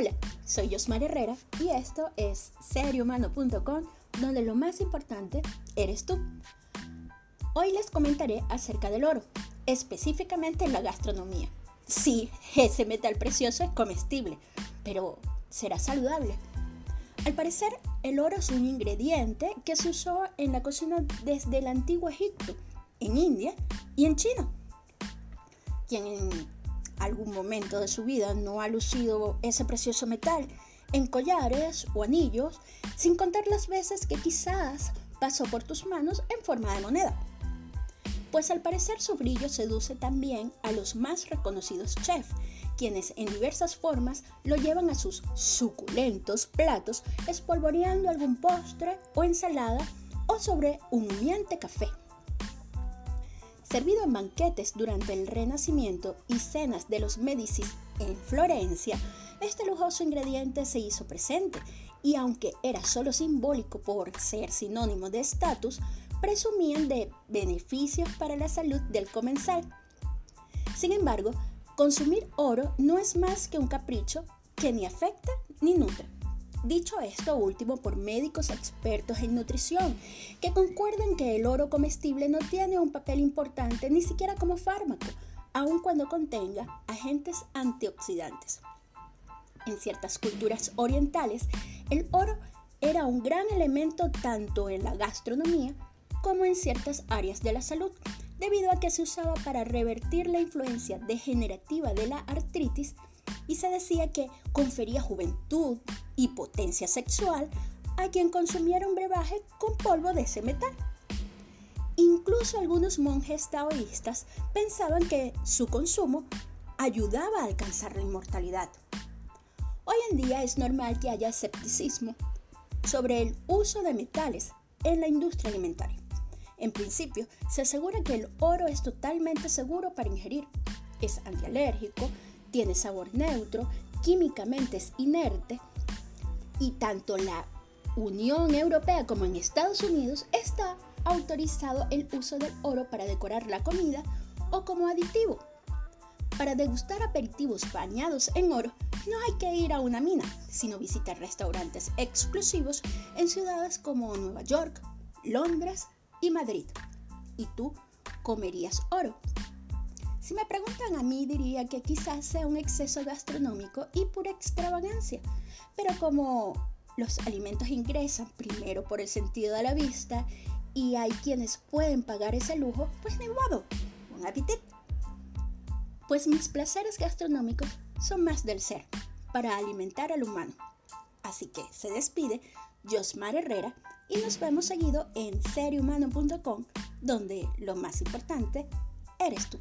Hola, soy Yosmar Herrera y esto es seriohumano.com donde lo más importante eres tú. Hoy les comentaré acerca del oro, específicamente en la gastronomía. Sí, ese metal precioso es comestible, pero ¿será saludable? Al parecer, el oro es un ingrediente que se usó en la cocina desde el antiguo Egipto, en India y en China. Quien en algún momento de su vida no ha lucido ese precioso metal en collares o anillos, sin contar las veces que quizás pasó por tus manos en forma de moneda. Pues al parecer su brillo seduce también a los más reconocidos chefs quienes en diversas formas lo llevan a sus suculentos platos espolvoreando algún postre o ensalada o sobre un humeante café. Servido en banquetes durante el Renacimiento y cenas de los Medicis en Florencia, este lujoso ingrediente se hizo presente y aunque era solo simbólico por ser sinónimo de estatus, presumían de beneficios para la salud del comensal. Sin embargo, Consumir oro no es más que un capricho que ni afecta ni nutre. Dicho esto último por médicos expertos en nutrición, que concuerdan que el oro comestible no tiene un papel importante ni siquiera como fármaco, aun cuando contenga agentes antioxidantes. En ciertas culturas orientales, el oro era un gran elemento tanto en la gastronomía como en ciertas áreas de la salud, debido a que se usaba para revertir la influencia degenerativa de la artritis y se decía que confería juventud y potencia sexual a quien consumiera un brebaje con polvo de ese metal. Incluso algunos monjes taoístas pensaban que su consumo ayudaba a alcanzar la inmortalidad. Hoy en día es normal que haya escepticismo sobre el uso de metales en la industria alimentaria. En principio, se asegura que el oro es totalmente seguro para ingerir. Es antialérgico, tiene sabor neutro, químicamente es inerte y tanto la Unión Europea como en Estados Unidos está autorizado el uso del oro para decorar la comida o como aditivo. Para degustar aperitivos bañados en oro, no hay que ir a una mina, sino visitar restaurantes exclusivos en ciudades como Nueva York, Londres, y Madrid. ¿Y tú comerías oro? Si me preguntan a mí diría que quizás sea un exceso gastronómico y pura extravagancia, pero como los alimentos ingresan primero por el sentido de la vista y hay quienes pueden pagar ese lujo, pues ni modo, un apetito. Pues mis placeres gastronómicos son más del ser, para alimentar al humano. Así que se despide Josmar Herrera y nos vemos seguido en seriohumano.com, donde lo más importante eres tú.